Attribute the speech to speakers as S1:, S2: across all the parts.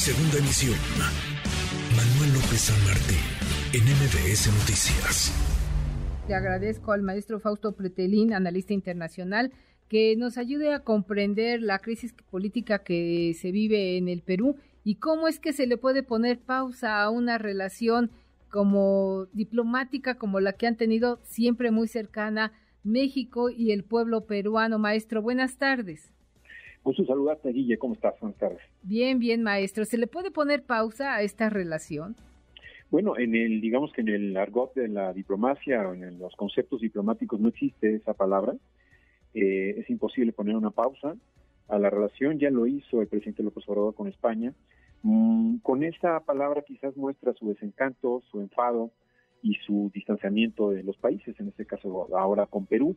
S1: Segunda emisión. Manuel López San Martín, en MBS Noticias.
S2: Le agradezco al maestro Fausto Pretelín, analista internacional, que nos ayude a comprender la crisis política que se vive en el Perú y cómo es que se le puede poner pausa a una relación como diplomática como la que han tenido siempre muy cercana México y el pueblo peruano. Maestro, buenas tardes.
S3: Gusto saludarte, Guille. ¿Cómo estás? Buenas tardes.
S2: Bien, bien, maestro. ¿Se le puede poner pausa a esta relación?
S3: Bueno, en el, digamos que en el argot de la diplomacia o en los conceptos diplomáticos no existe esa palabra. Eh, es imposible poner una pausa a la relación. Ya lo hizo el presidente López Obrador con España. Mm, con esta palabra quizás muestra su desencanto, su enfado y su distanciamiento de los países, en este caso ahora con Perú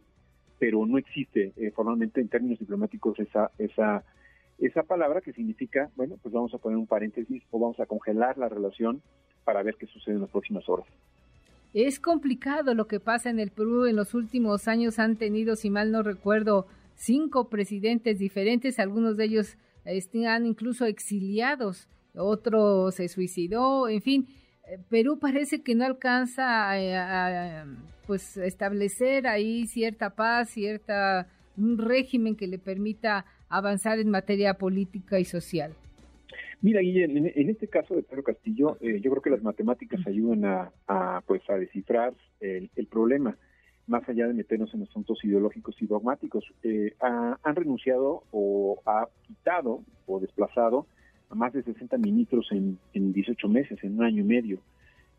S3: pero no existe eh, formalmente en términos diplomáticos esa, esa, esa palabra que significa, bueno, pues vamos a poner un paréntesis o vamos a congelar la relación para ver qué sucede en las próximas horas.
S2: Es complicado lo que pasa en el Perú. En los últimos años han tenido, si mal no recuerdo, cinco presidentes diferentes. Algunos de ellos están incluso exiliados. Otro se suicidó. En fin, Perú parece que no alcanza a, pues establecer ahí cierta paz, cierta un régimen que le permita avanzar en materia política y social.
S3: Mira, Guillermo, en, este caso de Pedro Castillo, eh, yo creo que las matemáticas ayudan a, pues a descifrar el, problema, más allá de meternos en asuntos ideológicos y dogmáticos. Eh, han renunciado o ha quitado o desplazado más de 60 ministros en, en 18 meses, en un año y medio.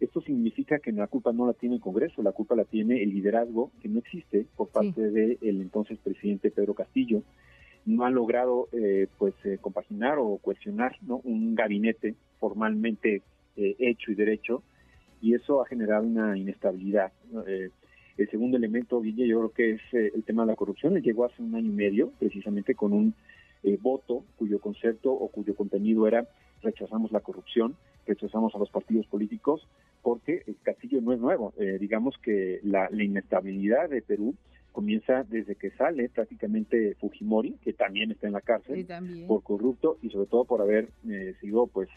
S3: Esto significa que la culpa no la tiene el Congreso, la culpa la tiene el liderazgo que no existe por parte del entonces presidente Pedro Castillo. No ha logrado eh, pues eh, compaginar o cuestionar ¿no? un gabinete formalmente eh, hecho y derecho y eso ha generado una inestabilidad. el segundo elemento, Guille, yo creo que es el tema de la corrupción. llegó hace un año y medio precisamente con un eh, voto cuyo concepto o cuyo contenido era rechazamos la corrupción, rechazamos a los partidos políticos, porque el Castillo no es nuevo. Eh, digamos que la, inestabilidad de Perú comienza desde que sale prácticamente Fujimori, que también está en la cárcel por corrupto y sobre todo por haber eh, sido pues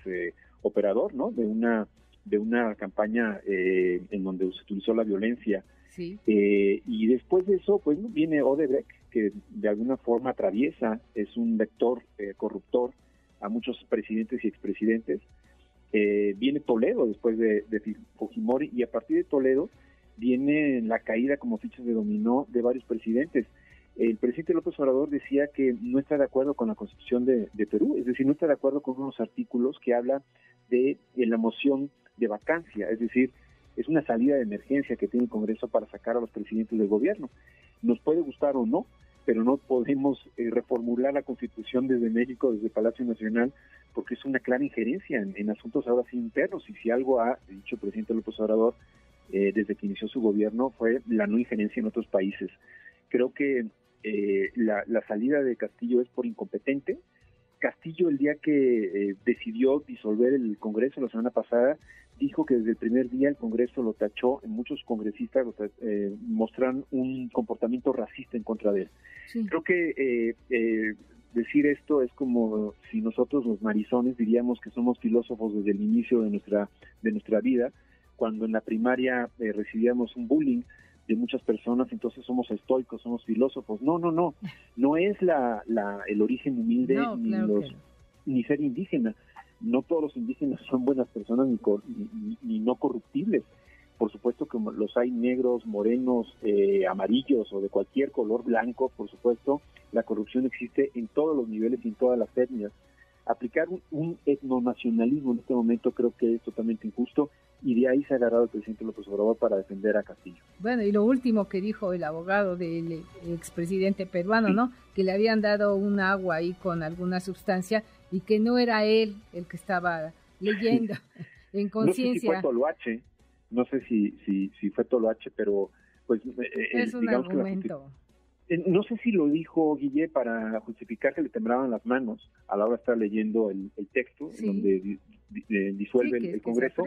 S3: operador, ¿no? De una de una campaña en donde se utilizó la violencia. y después de eso, pues viene Odebrecht, que de alguna forma atraviesa, es un vector eh, corruptor a muchos presidentes y expresidentes. Eh, viene Toledo después de, Fujimori y a partir de Toledo viene la caída como fichas de dominó de varios presidentes. El presidente López Obrador decía que no está de acuerdo con la constitución de, Perú, es decir, no está de acuerdo con unos artículos que hablan de, de la moción de vacancia, es decir, es una salida de emergencia que tiene el Congreso para sacar a los presidentes del gobierno. Nos puede gustar o no, pero no podemos eh, reformular la Constitución desde México, desde Palacio Nacional, porque es una clara injerencia en, asuntos ahora sí internos. Y si algo ha dicho el presidente López Obrador eh, desde que inició su gobierno fue la no injerencia en otros países. Creo que eh, la, salida de Castillo es por incompetente. Castillo el día que decidió disolver el Congreso la semana pasada dijo que desde el primer día el Congreso lo tachó, en muchos congresistas eh, mostran un comportamiento racista en contra de él. Creo que eh, eh, decir esto es como si nosotros los marizones diríamos que somos filósofos desde el inicio de nuestra, de nuestra vida, cuando en la primaria eh, recibíamos un bullying de muchas personas, entonces somos estoicos, somos filósofos. No, no, no, no es la, la el origen humilde ni, los, ni ser indígena no todos los indígenas son buenas personas ni, no corruptibles. Por supuesto que los hay negros, morenos, eh, amarillos o de cualquier color blanco, por supuesto, la corrupción existe en todos los niveles y en todas las etnias. Aplicar un, un etnonacionalismo en este momento creo que es totalmente injusto y de ahí se ha agarrado el presidente López Obrador para defender a Castillo.
S2: Bueno, y lo último que dijo el abogado del expresidente peruano, ¿no? Que le habían dado un agua ahí con alguna sustancia y que no era él el que estaba leyendo en conciencia.
S3: No sé si fue Toloache, no sé si, si, si fue Toloache, pero pues... Eh,
S2: eh, es un argumento.
S3: Eh, no sé si lo dijo Guille para justificar que le temblaban las manos a la hora de estar leyendo el, texto donde disuelve el, Congreso,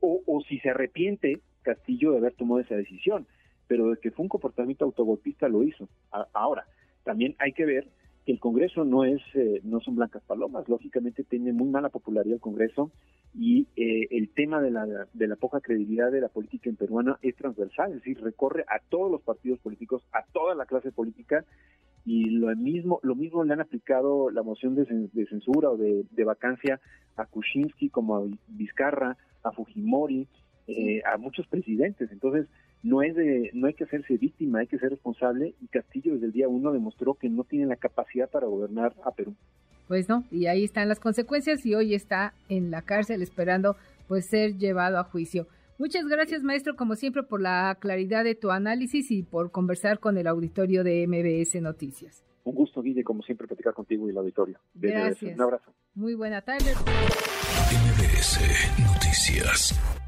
S3: o, o si se arrepiente Castillo de haber tomado esa decisión, pero de que fue un comportamiento autogolpista lo hizo. ahora, también hay que ver el Congreso no es eh, no son blancas palomas, lógicamente tiene muy mala popularidad el Congreso y eh, el tema de la, de la poca credibilidad de la política en peruana es transversal, es decir, recorre a todos los partidos políticos, a toda la clase política y lo mismo lo mismo le han aplicado la moción de, censura o de, vacancia a Kuczynski como a Vizcarra, a Fujimori, eh, a muchos presidentes. Entonces, no es de, no hay que hacerse víctima, hay que ser responsable y Castillo desde el día uno demostró que no tiene la capacidad para gobernar a Perú.
S2: Pues no, y ahí están las consecuencias y hoy está en la cárcel esperando pues ser llevado a juicio. Muchas gracias, maestro, como siempre, por la claridad de tu análisis y por conversar con el auditorio de MBS Noticias.
S3: Un gusto, Guille, como siempre, platicar contigo y el auditorio.
S2: Gracias.
S3: Un abrazo.
S2: Muy buena tarde.
S1: MBS Noticias.